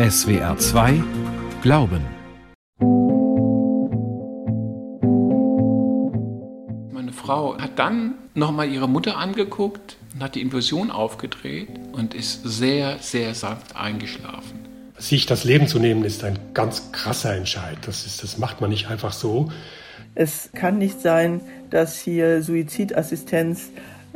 SWR 2 Glauben. Meine Frau hat dann nochmal ihre Mutter angeguckt und hat die Infusion aufgedreht und ist sehr, sehr sanft eingeschlafen. Sich das Leben zu nehmen, ist ein ganz krasser Entscheid. Das, ist, das macht man nicht einfach so. Es kann nicht sein, dass hier Suizidassistenz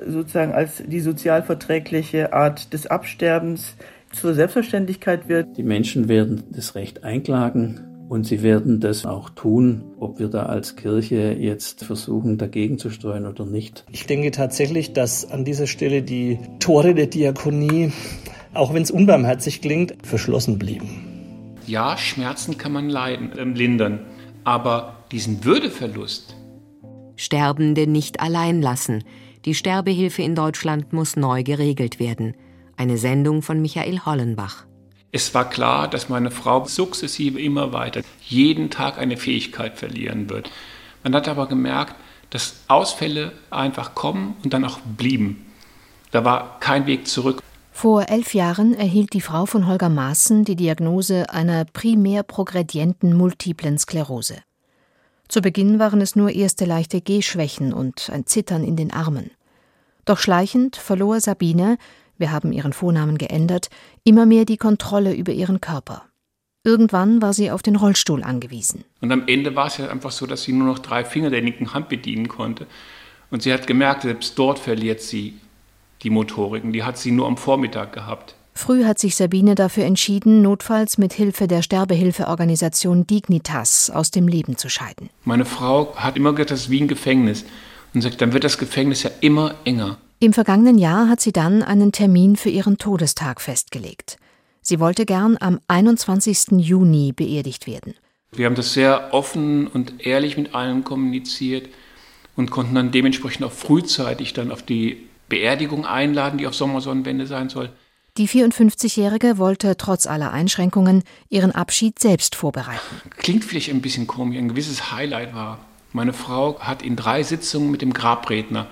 sozusagen als die sozialverträgliche Art des Absterbens zur Selbstverständlichkeit wird. Die Menschen werden das Recht einklagen und sie werden das auch tun, ob wir da als Kirche jetzt versuchen, dagegen zu steuern oder nicht. Ich denke tatsächlich, dass an dieser Stelle die Tore der Diakonie, auch wenn es unbarmherzig klingt, verschlossen blieben. Ja, Schmerzen kann man leiden, äh, lindern, aber diesen Würdeverlust. Sterbende nicht allein lassen. Die Sterbehilfe in Deutschland muss neu geregelt werden. Eine Sendung von Michael Hollenbach. Es war klar, dass meine Frau sukzessive immer weiter jeden Tag eine Fähigkeit verlieren wird. Man hat aber gemerkt, dass Ausfälle einfach kommen und dann auch blieben. Da war kein Weg zurück. Vor elf Jahren erhielt die Frau von Holger Maaßen die Diagnose einer primär progredienten multiplen Sklerose. Zu Beginn waren es nur erste leichte Gehschwächen und ein Zittern in den Armen. Doch schleichend verlor Sabine, wir haben ihren Vornamen geändert, immer mehr die Kontrolle über ihren Körper. Irgendwann war sie auf den Rollstuhl angewiesen. Und am Ende war es ja einfach so, dass sie nur noch drei Finger der linken Hand bedienen konnte. Und sie hat gemerkt, selbst dort verliert sie die Motoriken. Die hat sie nur am Vormittag gehabt. Früh hat sich Sabine dafür entschieden, notfalls mit Hilfe der Sterbehilfeorganisation Dignitas aus dem Leben zu scheiden. Meine Frau hat immer gesagt, das ist wie ein Gefängnis. Und sagt, dann wird das Gefängnis ja immer enger. Im vergangenen Jahr hat sie dann einen Termin für ihren Todestag festgelegt. Sie wollte gern am 21. Juni beerdigt werden. Wir haben das sehr offen und ehrlich mit allen kommuniziert und konnten dann dementsprechend auch frühzeitig dann auf die Beerdigung einladen, die auf Sommersonnenwende sein soll. Die 54-Jährige wollte trotz aller Einschränkungen ihren Abschied selbst vorbereiten. Klingt vielleicht ein bisschen komisch, ein gewisses Highlight war. Meine Frau hat in drei Sitzungen mit dem Grabredner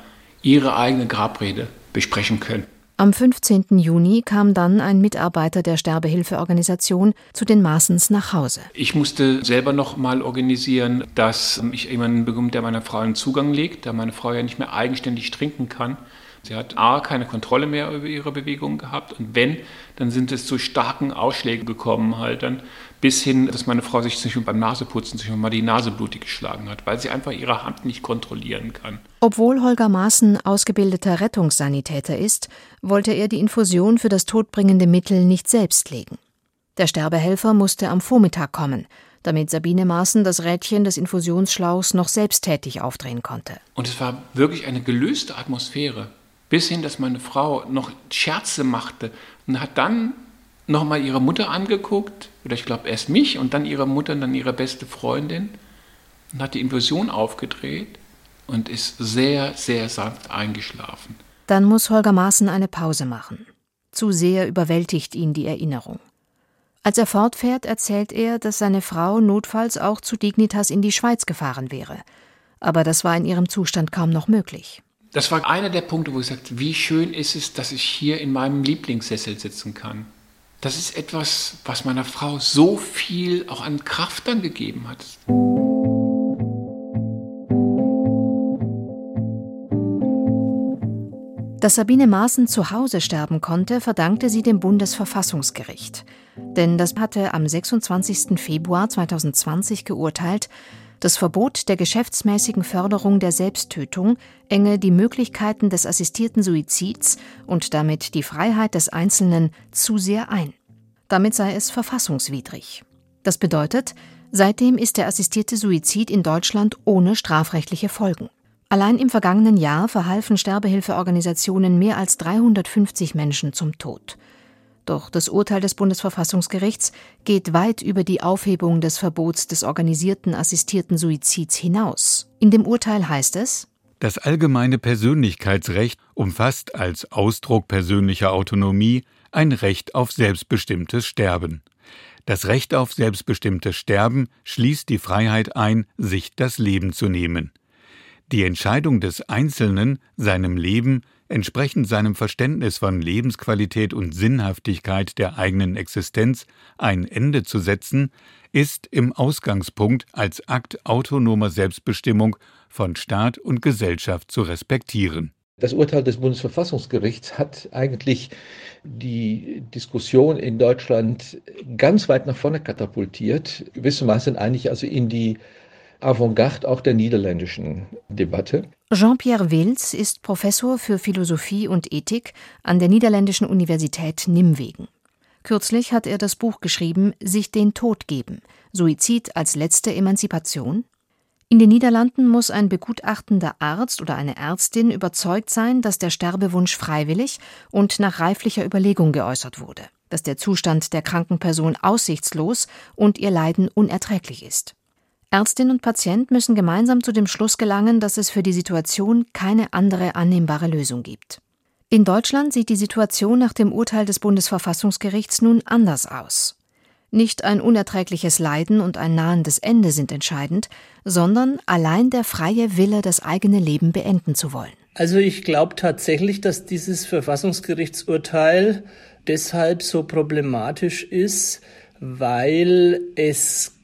ihre eigene Grabrede besprechen können. Am 15. Juni kam dann ein Mitarbeiter der Sterbehilfeorganisation zu den Maaßens nach Hause. Ich musste selber noch mal organisieren, dass ich jemanden bekomme, der meiner Frau einen Zugang legt, da meine Frau ja nicht mehr eigenständig trinken kann. Sie hat A, keine Kontrolle mehr über ihre Bewegungen gehabt und wenn, dann sind es zu starken Ausschlägen gekommen halt dann, bis hin, dass meine Frau sich zum beim Naseputzen sich mal die Nase blutig geschlagen hat, weil sie einfach ihre Hand nicht kontrollieren kann. Obwohl Holger Maaßen ausgebildeter Rettungssanitäter ist, wollte er die Infusion für das todbringende Mittel nicht selbst legen. Der Sterbehelfer musste am Vormittag kommen, damit Sabine Maaßen das Rädchen des Infusionsschlauchs noch selbsttätig aufdrehen konnte. Und es war wirklich eine gelöste Atmosphäre. Bis hin, dass meine Frau noch Scherze machte und hat dann nochmal ihre Mutter angeguckt, oder ich glaube erst mich und dann ihre Mutter und dann ihre beste Freundin und hat die Infusion aufgedreht und ist sehr, sehr sanft eingeschlafen. Dann muss Holger Maaßen eine Pause machen. Zu sehr überwältigt ihn die Erinnerung. Als er fortfährt, erzählt er, dass seine Frau notfalls auch zu Dignitas in die Schweiz gefahren wäre. Aber das war in ihrem Zustand kaum noch möglich. Das war einer der Punkte, wo ich sagte, wie schön ist es, dass ich hier in meinem Lieblingssessel sitzen kann. Das ist etwas, was meiner Frau so viel auch an Kraft dann gegeben hat. Dass Sabine Maaßen zu Hause sterben konnte, verdankte sie dem Bundesverfassungsgericht. Denn das hatte am 26. Februar 2020 geurteilt, das Verbot der geschäftsmäßigen Förderung der Selbsttötung enge die Möglichkeiten des assistierten Suizids und damit die Freiheit des Einzelnen zu sehr ein. Damit sei es verfassungswidrig. Das bedeutet, seitdem ist der assistierte Suizid in Deutschland ohne strafrechtliche Folgen. Allein im vergangenen Jahr verhalfen Sterbehilfeorganisationen mehr als 350 Menschen zum Tod. Doch das Urteil des Bundesverfassungsgerichts geht weit über die Aufhebung des Verbots des organisierten assistierten Suizids hinaus. In dem Urteil heißt es Das allgemeine Persönlichkeitsrecht umfasst als Ausdruck persönlicher Autonomie ein Recht auf selbstbestimmtes Sterben. Das Recht auf selbstbestimmtes Sterben schließt die Freiheit ein, sich das Leben zu nehmen. Die Entscheidung des Einzelnen, seinem Leben entsprechend seinem Verständnis von Lebensqualität und Sinnhaftigkeit der eigenen Existenz ein Ende zu setzen, ist im Ausgangspunkt als Akt autonomer Selbstbestimmung von Staat und Gesellschaft zu respektieren. Das Urteil des Bundesverfassungsgerichts hat eigentlich die Diskussion in Deutschland ganz weit nach vorne katapultiert, gewissermaßen eigentlich also in die Avantgarde auch der niederländischen Debatte. Jean-Pierre Wils ist Professor für Philosophie und Ethik an der niederländischen Universität Nimwegen. Kürzlich hat er das Buch geschrieben Sich den Tod geben. Suizid als letzte Emanzipation. In den Niederlanden muss ein begutachtender Arzt oder eine Ärztin überzeugt sein, dass der Sterbewunsch freiwillig und nach reiflicher Überlegung geäußert wurde, dass der Zustand der kranken Person aussichtslos und ihr Leiden unerträglich ist. Ärztin und Patient müssen gemeinsam zu dem Schluss gelangen, dass es für die Situation keine andere annehmbare Lösung gibt. In Deutschland sieht die Situation nach dem Urteil des Bundesverfassungsgerichts nun anders aus. Nicht ein unerträgliches Leiden und ein nahendes Ende sind entscheidend, sondern allein der freie Wille, das eigene Leben beenden zu wollen. Also ich glaube tatsächlich, dass dieses Verfassungsgerichtsurteil deshalb so problematisch ist, weil es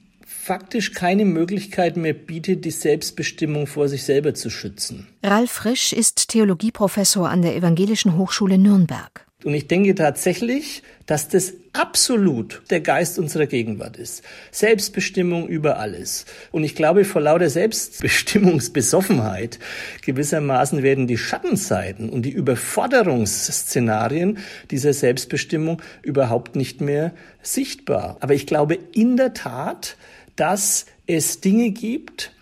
faktisch keine Möglichkeit mehr bietet, die Selbstbestimmung vor sich selber zu schützen. Ralf Frisch ist Theologieprofessor an der Evangelischen Hochschule Nürnberg. Und ich denke tatsächlich, dass das absolut der Geist unserer Gegenwart ist. Selbstbestimmung über alles. Und ich glaube, vor lauter Selbstbestimmungsbesoffenheit gewissermaßen werden die Schattenseiten und die Überforderungsszenarien dieser Selbstbestimmung überhaupt nicht mehr sichtbar. Aber ich glaube in der Tat, dass es Dinge gibt,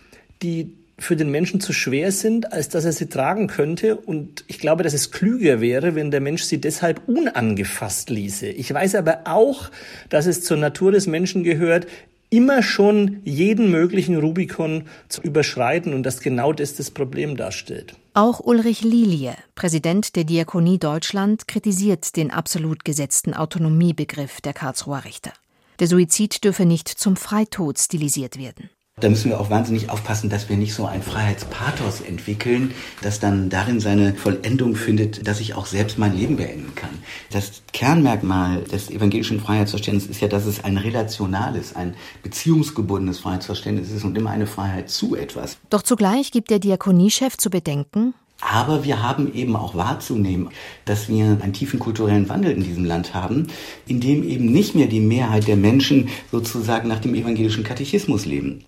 die für den Menschen zu schwer sind, als dass er sie tragen könnte. Und ich glaube, dass es klüger wäre, wenn der Mensch sie deshalb unangefasst ließe. Ich weiß aber auch, dass es zur Natur des Menschen gehört, immer schon jeden möglichen Rubikon zu überschreiten und dass genau das das Problem darstellt. Auch Ulrich Lilie, Präsident der Diakonie Deutschland, kritisiert den absolut gesetzten Autonomiebegriff der Karlsruher Richter. Der Suizid dürfe nicht zum Freitod stilisiert werden. Da müssen wir auch wahnsinnig aufpassen, dass wir nicht so ein Freiheitspathos entwickeln, das dann darin seine Vollendung findet, dass ich auch selbst mein Leben beenden kann. Das Kernmerkmal des evangelischen Freiheitsverständnisses ist ja, dass es ein relationales, ein beziehungsgebundenes Freiheitsverständnis ist und immer eine Freiheit zu etwas. Doch zugleich gibt der Diakoniechef zu bedenken, aber wir haben eben auch wahrzunehmen, dass wir einen tiefen kulturellen Wandel in diesem Land haben, in dem eben nicht mehr die Mehrheit der Menschen sozusagen nach dem evangelischen Katechismus leben.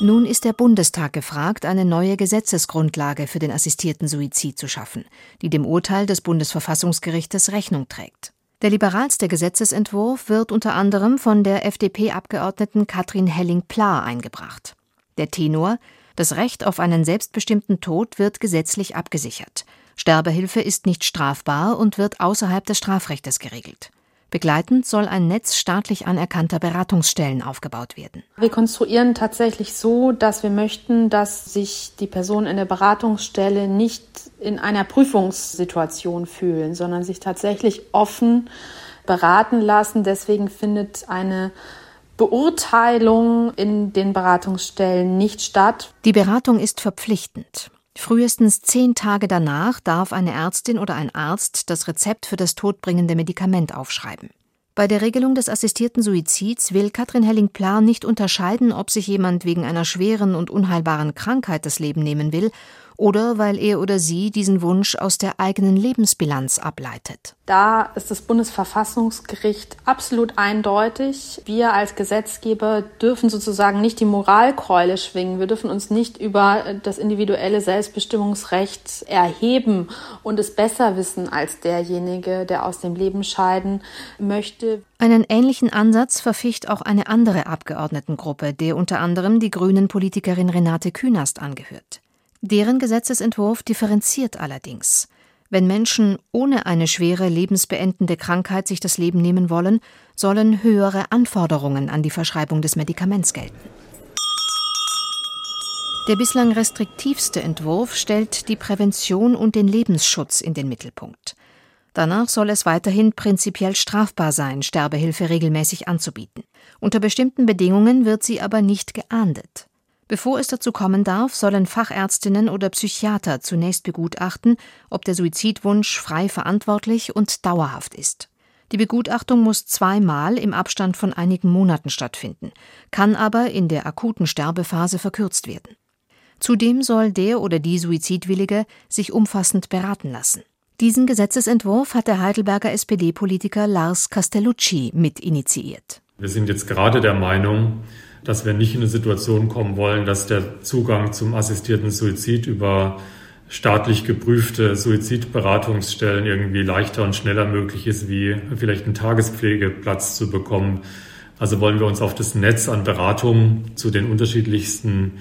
Nun ist der Bundestag gefragt, eine neue Gesetzesgrundlage für den assistierten Suizid zu schaffen, die dem Urteil des Bundesverfassungsgerichtes Rechnung trägt. Der liberalste Gesetzesentwurf wird unter anderem von der FDP-Abgeordneten Katrin Helling-Pla eingebracht. Der Tenor das Recht auf einen selbstbestimmten Tod wird gesetzlich abgesichert. Sterbehilfe ist nicht strafbar und wird außerhalb des Strafrechtes geregelt. Begleitend soll ein Netz staatlich anerkannter Beratungsstellen aufgebaut werden. Wir konstruieren tatsächlich so, dass wir möchten, dass sich die Personen in der Beratungsstelle nicht in einer Prüfungssituation fühlen, sondern sich tatsächlich offen beraten lassen. Deswegen findet eine Beurteilung in den Beratungsstellen nicht statt. Die Beratung ist verpflichtend. Frühestens zehn Tage danach darf eine Ärztin oder ein Arzt das Rezept für das todbringende Medikament aufschreiben. Bei der Regelung des assistierten Suizids will Katrin Helling-Plan nicht unterscheiden, ob sich jemand wegen einer schweren und unheilbaren Krankheit das Leben nehmen will oder weil er oder sie diesen Wunsch aus der eigenen Lebensbilanz ableitet. Da ist das Bundesverfassungsgericht absolut eindeutig. Wir als Gesetzgeber dürfen sozusagen nicht die Moralkeule schwingen. Wir dürfen uns nicht über das individuelle Selbstbestimmungsrecht erheben und es besser wissen als derjenige, der aus dem Leben scheiden möchte. Einen ähnlichen Ansatz verficht auch eine andere Abgeordnetengruppe, der unter anderem die grünen Politikerin Renate Künast angehört. Deren Gesetzesentwurf differenziert allerdings. Wenn Menschen ohne eine schwere lebensbeendende Krankheit sich das Leben nehmen wollen, sollen höhere Anforderungen an die Verschreibung des Medikaments gelten. Der bislang restriktivste Entwurf stellt die Prävention und den Lebensschutz in den Mittelpunkt. Danach soll es weiterhin prinzipiell strafbar sein, Sterbehilfe regelmäßig anzubieten. Unter bestimmten Bedingungen wird sie aber nicht geahndet. Bevor es dazu kommen darf, sollen Fachärztinnen oder Psychiater zunächst begutachten, ob der Suizidwunsch frei verantwortlich und dauerhaft ist. Die Begutachtung muss zweimal im Abstand von einigen Monaten stattfinden, kann aber in der akuten Sterbephase verkürzt werden. Zudem soll der oder die Suizidwillige sich umfassend beraten lassen. Diesen Gesetzesentwurf hat der Heidelberger SPD-Politiker Lars Castellucci mit initiiert. Wir sind jetzt gerade der Meinung, dass wir nicht in eine Situation kommen wollen, dass der Zugang zum assistierten Suizid über staatlich geprüfte Suizidberatungsstellen irgendwie leichter und schneller möglich ist, wie vielleicht einen Tagespflegeplatz zu bekommen. Also wollen wir uns auf das Netz an Beratungen zu den unterschiedlichsten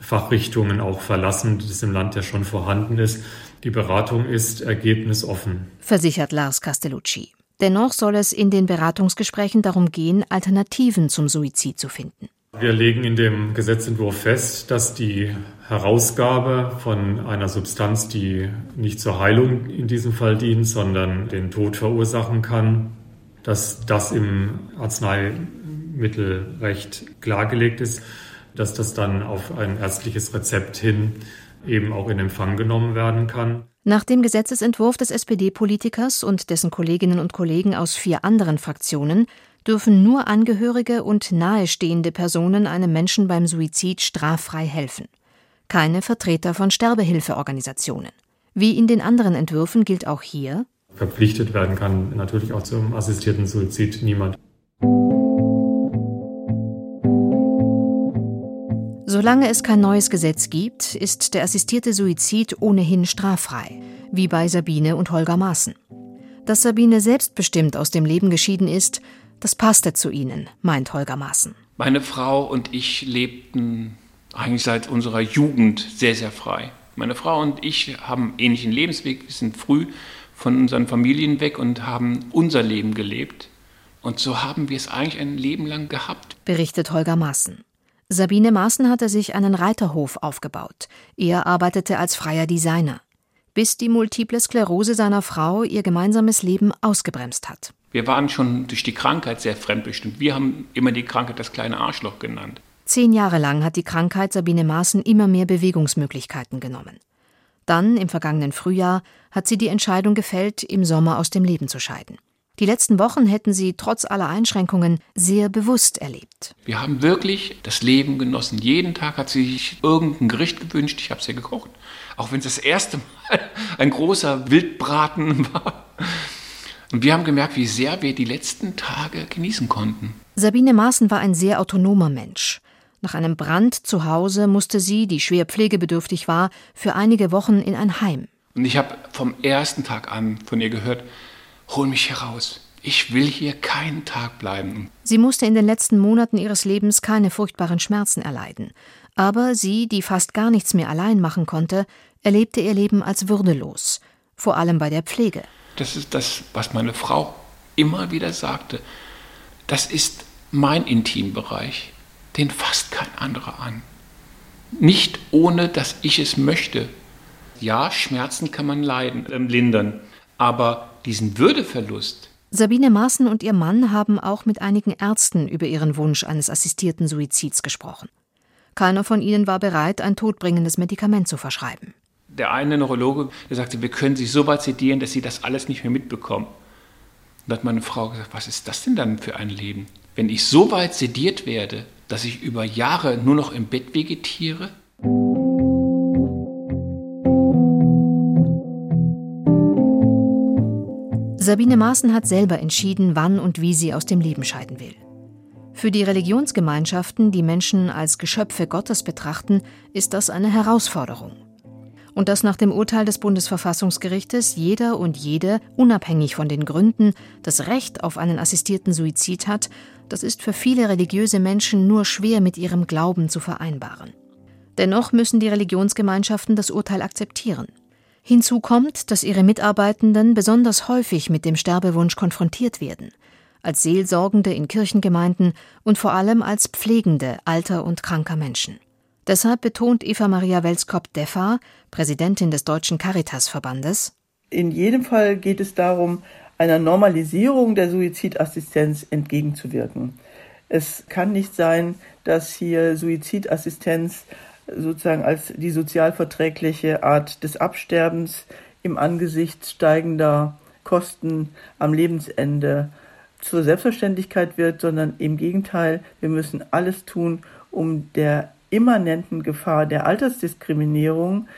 Fachrichtungen auch verlassen, das im Land ja schon vorhanden ist. Die Beratung ist ergebnisoffen. Versichert Lars Castellucci. Dennoch soll es in den Beratungsgesprächen darum gehen, Alternativen zum Suizid zu finden. Wir legen in dem Gesetzentwurf fest, dass die Herausgabe von einer Substanz, die nicht zur Heilung in diesem Fall dient, sondern den Tod verursachen kann, dass das im Arzneimittelrecht klargelegt ist, dass das dann auf ein ärztliches Rezept hin eben auch in Empfang genommen werden kann. Nach dem Gesetzesentwurf des SPD-Politikers und dessen Kolleginnen und Kollegen aus vier anderen Fraktionen dürfen nur Angehörige und nahestehende Personen einem Menschen beim Suizid straffrei helfen. Keine Vertreter von Sterbehilfeorganisationen. Wie in den anderen Entwürfen gilt auch hier, verpflichtet werden kann natürlich auch zum assistierten Suizid niemand. Solange es kein neues Gesetz gibt, ist der assistierte Suizid ohnehin straffrei, wie bei Sabine und Holger Maaßen. Dass Sabine selbstbestimmt aus dem Leben geschieden ist, das passte zu ihnen, meint Holger Maaßen. Meine Frau und ich lebten eigentlich seit unserer Jugend sehr, sehr frei. Meine Frau und ich haben einen ähnlichen Lebensweg. Wir sind früh von unseren Familien weg und haben unser Leben gelebt. Und so haben wir es eigentlich ein Leben lang gehabt. Berichtet Holger Maaßen. Sabine Maaßen hatte sich einen Reiterhof aufgebaut. Er arbeitete als freier Designer. Bis die multiple Sklerose seiner Frau ihr gemeinsames Leben ausgebremst hat. Wir waren schon durch die Krankheit sehr fremdbestimmt. Wir haben immer die Krankheit das kleine Arschloch genannt. Zehn Jahre lang hat die Krankheit Sabine Maaßen immer mehr Bewegungsmöglichkeiten genommen. Dann, im vergangenen Frühjahr, hat sie die Entscheidung gefällt, im Sommer aus dem Leben zu scheiden. Die letzten Wochen hätten sie trotz aller Einschränkungen sehr bewusst erlebt. Wir haben wirklich das Leben genossen. Jeden Tag hat sie sich irgendein Gericht gewünscht. Ich habe es ihr gekocht. Auch wenn es das erste Mal ein großer Wildbraten war. Und wir haben gemerkt, wie sehr wir die letzten Tage genießen konnten. Sabine Maaßen war ein sehr autonomer Mensch. Nach einem Brand zu Hause musste sie, die schwer pflegebedürftig war, für einige Wochen in ein Heim. Und ich habe vom ersten Tag an von ihr gehört, hol mich heraus. Ich will hier keinen Tag bleiben. Sie musste in den letzten Monaten ihres Lebens keine furchtbaren Schmerzen erleiden. Aber sie, die fast gar nichts mehr allein machen konnte, erlebte ihr Leben als würdelos, vor allem bei der Pflege. Das ist das, was meine Frau immer wieder sagte. Das ist mein Intimbereich. Den fasst kein anderer an. Nicht ohne, dass ich es möchte. Ja, Schmerzen kann man leiden, äh, lindern, aber diesen Würdeverlust. Sabine Maaßen und ihr Mann haben auch mit einigen Ärzten über ihren Wunsch eines assistierten Suizids gesprochen. Keiner von ihnen war bereit, ein todbringendes Medikament zu verschreiben der eine Neurologe, der sagte, wir können Sie so weit sedieren, dass Sie das alles nicht mehr mitbekommen. Und da hat meine Frau gesagt, was ist das denn dann für ein Leben? Wenn ich so weit sediert werde, dass ich über Jahre nur noch im Bett vegetiere? Sabine Maaßen hat selber entschieden, wann und wie sie aus dem Leben scheiden will. Für die Religionsgemeinschaften, die Menschen als Geschöpfe Gottes betrachten, ist das eine Herausforderung und dass nach dem Urteil des Bundesverfassungsgerichtes jeder und jede, unabhängig von den Gründen, das Recht auf einen assistierten Suizid hat, das ist für viele religiöse Menschen nur schwer mit ihrem Glauben zu vereinbaren. Dennoch müssen die Religionsgemeinschaften das Urteil akzeptieren. Hinzu kommt, dass ihre Mitarbeitenden besonders häufig mit dem Sterbewunsch konfrontiert werden, als Seelsorgende in Kirchengemeinden und vor allem als Pflegende alter und kranker Menschen. Deshalb betont Eva Maria Welskop-Deffa, Präsidentin des Deutschen Caritas-Verbandes, in jedem Fall geht es darum, einer Normalisierung der Suizidassistenz entgegenzuwirken. Es kann nicht sein, dass hier Suizidassistenz sozusagen als die sozialverträgliche Art des Absterbens im Angesicht steigender Kosten am Lebensende zur Selbstverständlichkeit wird, sondern im Gegenteil, wir müssen alles tun, um der immanenten Gefahr der Altersdiskriminierung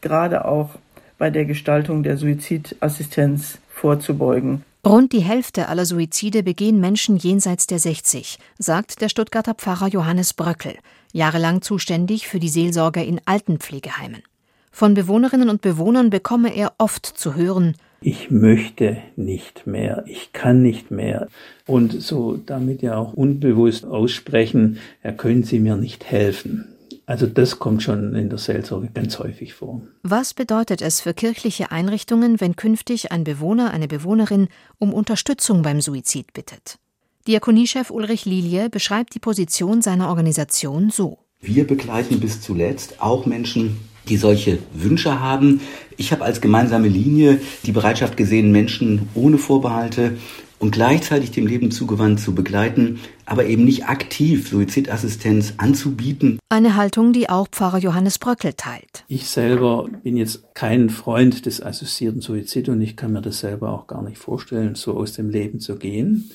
gerade auch bei der Gestaltung der Suizidassistenz vorzubeugen. Rund die Hälfte aller Suizide begehen Menschen jenseits der 60, sagt der Stuttgarter Pfarrer Johannes Bröckel, jahrelang zuständig für die Seelsorge in Altenpflegeheimen. Von Bewohnerinnen und Bewohnern bekomme er oft zu hören, ich möchte nicht mehr, ich kann nicht mehr. Und so damit ja auch unbewusst aussprechen, ja, können Sie mir nicht helfen. Also das kommt schon in der Seelsorge ganz häufig vor. Was bedeutet es für kirchliche Einrichtungen, wenn künftig ein Bewohner, eine Bewohnerin um Unterstützung beim Suizid bittet? Diakoniechef Ulrich Lilie beschreibt die Position seiner Organisation so. Wir begleiten bis zuletzt auch Menschen, die solche Wünsche haben. Ich habe als gemeinsame Linie die Bereitschaft gesehen, Menschen ohne Vorbehalte und gleichzeitig dem Leben zugewandt zu begleiten, aber eben nicht aktiv Suizidassistenz anzubieten. Eine Haltung, die auch Pfarrer Johannes Bröckel teilt. Ich selber bin jetzt kein Freund des assistierten Suizid und ich kann mir das selber auch gar nicht vorstellen, so aus dem Leben zu gehen.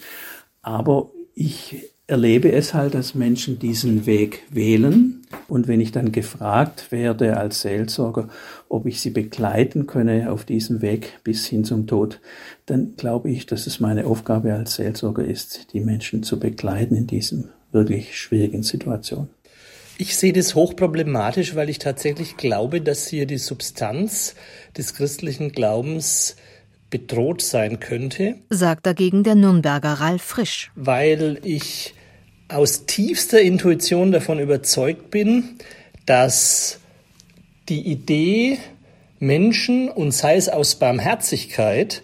Aber ich erlebe es halt, dass Menschen diesen Weg wählen. Und wenn ich dann gefragt werde als Seelsorger, ob ich sie begleiten könne auf diesem Weg bis hin zum Tod, dann glaube ich, dass es meine Aufgabe als Seelsorger ist, die Menschen zu begleiten in diesem wirklich schwierigen Situation. Ich sehe das hochproblematisch, weil ich tatsächlich glaube, dass hier die Substanz des christlichen Glaubens bedroht sein könnte. Sagt dagegen der Nürnberger Ralf Frisch. Weil ich aus tiefster Intuition davon überzeugt bin, dass die Idee, Menschen und sei es aus Barmherzigkeit,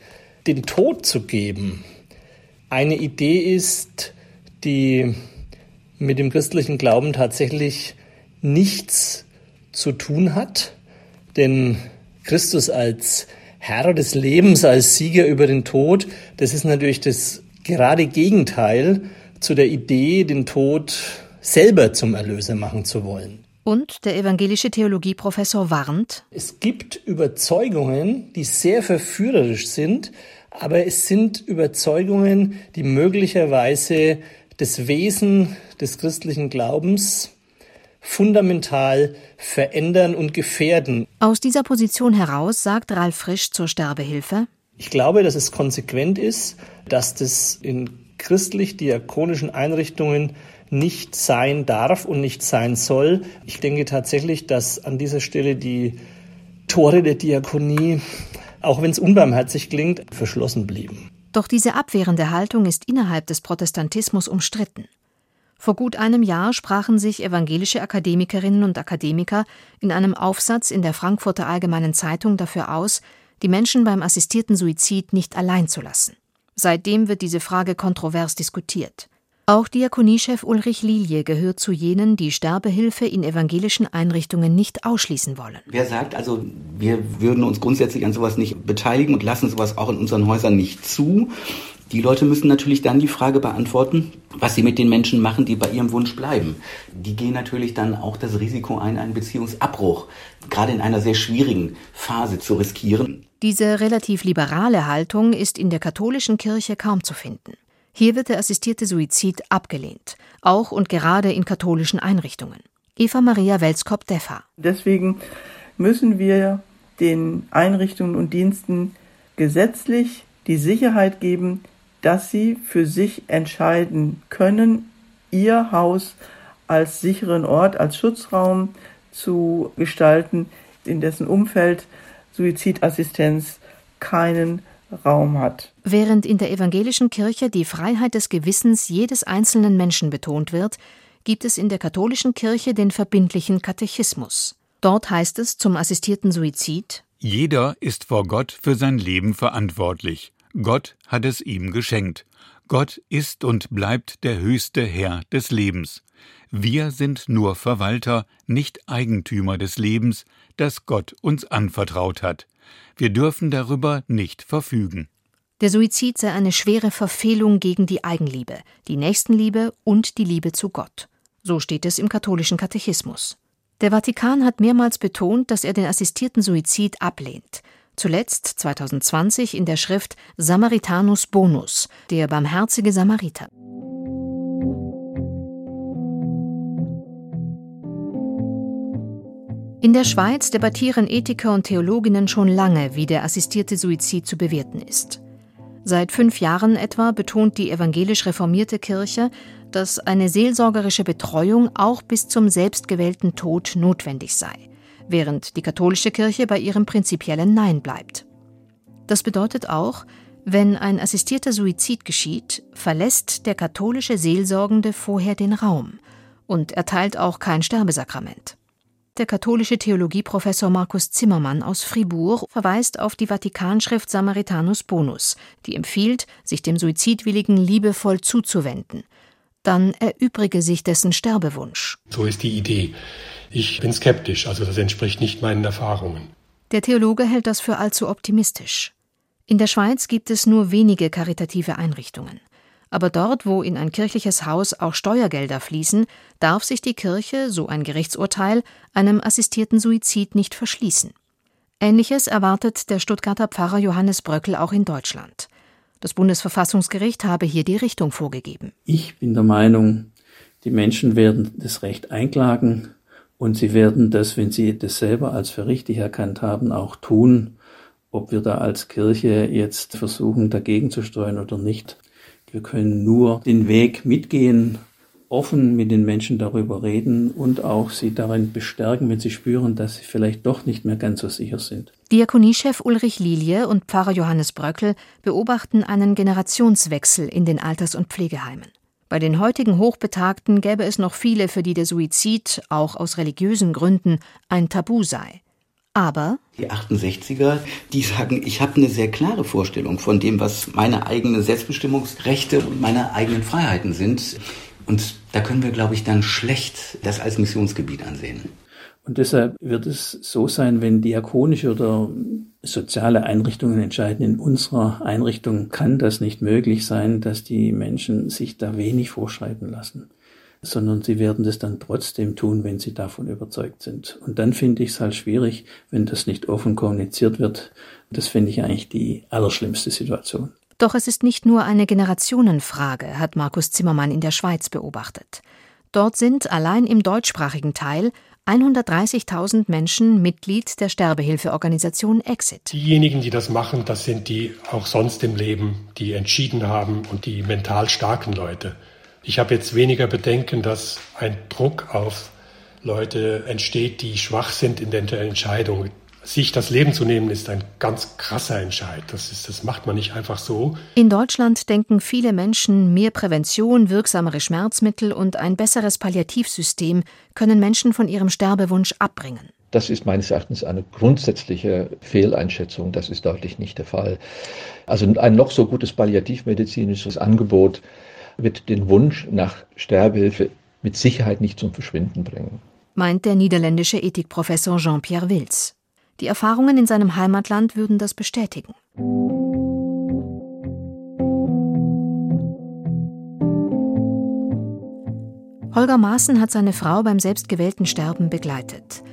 den Tod zu geben, eine Idee ist, die mit dem christlichen Glauben tatsächlich nichts zu tun hat, denn Christus als Herr des Lebens, als Sieger über den Tod, das ist natürlich das gerade Gegenteil zu der Idee, den Tod selber zum Erlöser machen zu wollen. Und der evangelische Theologieprofessor warnt, es gibt Überzeugungen, die sehr verführerisch sind, aber es sind Überzeugungen, die möglicherweise das Wesen des christlichen Glaubens fundamental verändern und gefährden. Aus dieser Position heraus sagt Ralf Frisch zur Sterbehilfe. Ich glaube, dass es konsequent ist, dass das in christlich-diakonischen Einrichtungen nicht sein darf und nicht sein soll. Ich denke tatsächlich, dass an dieser Stelle die Tore der Diakonie, auch wenn es unbarmherzig klingt, verschlossen blieben. Doch diese abwehrende Haltung ist innerhalb des Protestantismus umstritten. Vor gut einem Jahr sprachen sich evangelische Akademikerinnen und Akademiker in einem Aufsatz in der Frankfurter Allgemeinen Zeitung dafür aus, die Menschen beim assistierten Suizid nicht allein zu lassen. Seitdem wird diese Frage kontrovers diskutiert. Auch Diakoniechef Ulrich Lilie gehört zu jenen, die Sterbehilfe in evangelischen Einrichtungen nicht ausschließen wollen. Wer sagt also, wir würden uns grundsätzlich an sowas nicht beteiligen und lassen sowas auch in unseren Häusern nicht zu? Die Leute müssen natürlich dann die Frage beantworten, was sie mit den Menschen machen, die bei ihrem Wunsch bleiben. Die gehen natürlich dann auch das Risiko ein, einen Beziehungsabbruch gerade in einer sehr schwierigen Phase zu riskieren. Diese relativ liberale Haltung ist in der katholischen Kirche kaum zu finden. Hier wird der assistierte Suizid abgelehnt, auch und gerade in katholischen Einrichtungen. Eva Maria Welskop-Deffer. Deswegen müssen wir den Einrichtungen und Diensten gesetzlich die Sicherheit geben, dass sie für sich entscheiden können, ihr Haus als sicheren Ort, als Schutzraum zu gestalten, in dessen Umfeld Suizidassistenz keinen Raum hat. Während in der evangelischen Kirche die Freiheit des Gewissens jedes einzelnen Menschen betont wird, gibt es in der katholischen Kirche den verbindlichen Katechismus. Dort heißt es zum assistierten Suizid Jeder ist vor Gott für sein Leben verantwortlich. Gott hat es ihm geschenkt. Gott ist und bleibt der höchste Herr des Lebens. Wir sind nur Verwalter, nicht Eigentümer des Lebens, das Gott uns anvertraut hat. Wir dürfen darüber nicht verfügen. Der Suizid sei eine schwere Verfehlung gegen die Eigenliebe, die Nächstenliebe und die Liebe zu Gott. So steht es im katholischen Katechismus. Der Vatikan hat mehrmals betont, dass er den assistierten Suizid ablehnt. Zuletzt 2020 in der Schrift Samaritanus Bonus, der barmherzige Samariter. In der Schweiz debattieren Ethiker und Theologinnen schon lange, wie der assistierte Suizid zu bewerten ist. Seit fünf Jahren etwa betont die evangelisch reformierte Kirche, dass eine seelsorgerische Betreuung auch bis zum selbstgewählten Tod notwendig sei, während die katholische Kirche bei ihrem prinzipiellen Nein bleibt. Das bedeutet auch, wenn ein assistierter Suizid geschieht, verlässt der katholische Seelsorgende vorher den Raum und erteilt auch kein Sterbesakrament. Der katholische Theologieprofessor Markus Zimmermann aus Fribourg verweist auf die Vatikanschrift Samaritanus Bonus, die empfiehlt, sich dem Suizidwilligen liebevoll zuzuwenden. Dann erübrige sich dessen Sterbewunsch. So ist die Idee. Ich bin skeptisch, also das entspricht nicht meinen Erfahrungen. Der Theologe hält das für allzu optimistisch. In der Schweiz gibt es nur wenige karitative Einrichtungen. Aber dort, wo in ein kirchliches Haus auch Steuergelder fließen, darf sich die Kirche, so ein Gerichtsurteil, einem assistierten Suizid nicht verschließen. Ähnliches erwartet der Stuttgarter Pfarrer Johannes Bröckel auch in Deutschland. Das Bundesverfassungsgericht habe hier die Richtung vorgegeben. Ich bin der Meinung, die Menschen werden das Recht einklagen und sie werden das, wenn sie das selber als für richtig erkannt haben, auch tun. Ob wir da als Kirche jetzt versuchen, dagegen zu steuern oder nicht, wir können nur den Weg mitgehen, offen mit den Menschen darüber reden und auch sie darin bestärken, wenn sie spüren, dass sie vielleicht doch nicht mehr ganz so sicher sind. Diakoniechef Ulrich Lilie und Pfarrer Johannes Bröckel beobachten einen Generationswechsel in den Alters- und Pflegeheimen. Bei den heutigen Hochbetagten gäbe es noch viele, für die der Suizid, auch aus religiösen Gründen, ein Tabu sei. Aber die 68er, die sagen, ich habe eine sehr klare Vorstellung von dem, was meine eigenen Selbstbestimmungsrechte und meine eigenen Freiheiten sind. Und da können wir, glaube ich, dann schlecht das als Missionsgebiet ansehen. Und deshalb wird es so sein, wenn diakonische oder soziale Einrichtungen entscheiden, in unserer Einrichtung kann das nicht möglich sein, dass die Menschen sich da wenig vorschreiben lassen sondern sie werden das dann trotzdem tun, wenn sie davon überzeugt sind. Und dann finde ich es halt schwierig, wenn das nicht offen kommuniziert wird. Das finde ich eigentlich die allerschlimmste Situation. Doch es ist nicht nur eine Generationenfrage, hat Markus Zimmermann in der Schweiz beobachtet. Dort sind allein im deutschsprachigen Teil 130.000 Menschen Mitglied der Sterbehilfeorganisation Exit. Diejenigen, die das machen, das sind die auch sonst im Leben, die entschieden haben und die mental starken Leute. Ich habe jetzt weniger Bedenken, dass ein Druck auf Leute entsteht, die schwach sind in der Entscheidung. Sich das Leben zu nehmen, ist ein ganz krasser Entscheid. Das, ist, das macht man nicht einfach so. In Deutschland denken viele Menschen, mehr Prävention, wirksamere Schmerzmittel und ein besseres Palliativsystem können Menschen von ihrem Sterbewunsch abbringen. Das ist meines Erachtens eine grundsätzliche Fehleinschätzung. Das ist deutlich nicht der Fall. Also ein noch so gutes palliativmedizinisches Angebot wird den Wunsch nach Sterbehilfe mit Sicherheit nicht zum Verschwinden bringen. Meint der niederländische Ethikprofessor Jean-Pierre Wils. Die Erfahrungen in seinem Heimatland würden das bestätigen. Holger Maaßen hat seine Frau beim selbstgewählten Sterben begleitet.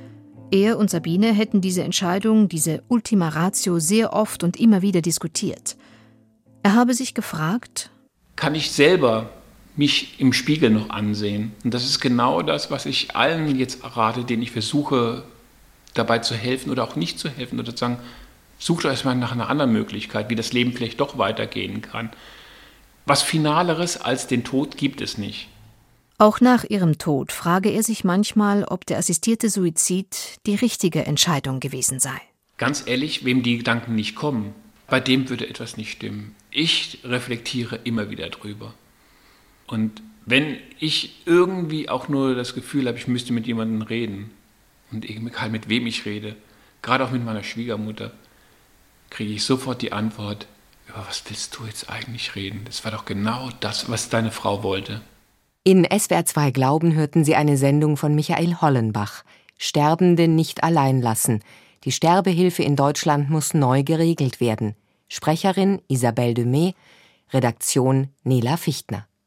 Er und Sabine hätten diese Entscheidung, diese Ultima Ratio sehr oft und immer wieder diskutiert. Er habe sich gefragt, kann ich selber mich im Spiegel noch ansehen. Und das ist genau das, was ich allen jetzt rate, denen ich versuche, dabei zu helfen oder auch nicht zu helfen oder zu sagen, sucht euch mal nach einer anderen Möglichkeit, wie das Leben vielleicht doch weitergehen kann. Was Finaleres als den Tod gibt es nicht. Auch nach ihrem Tod frage er sich manchmal, ob der assistierte Suizid die richtige Entscheidung gewesen sei. Ganz ehrlich, wem die Gedanken nicht kommen, bei dem würde etwas nicht stimmen. Ich reflektiere immer wieder drüber. Und wenn ich irgendwie auch nur das Gefühl habe, ich müsste mit jemandem reden und egal mit wem ich rede, gerade auch mit meiner Schwiegermutter, kriege ich sofort die Antwort, über was willst du jetzt eigentlich reden? Das war doch genau das, was deine Frau wollte. In SWR 2 Glauben hörten Sie eine Sendung von Michael Hollenbach. Sterbende nicht allein lassen. Die Sterbehilfe in Deutschland muss neu geregelt werden. Sprecherin Isabelle Demey, Redaktion Nela Fichtner.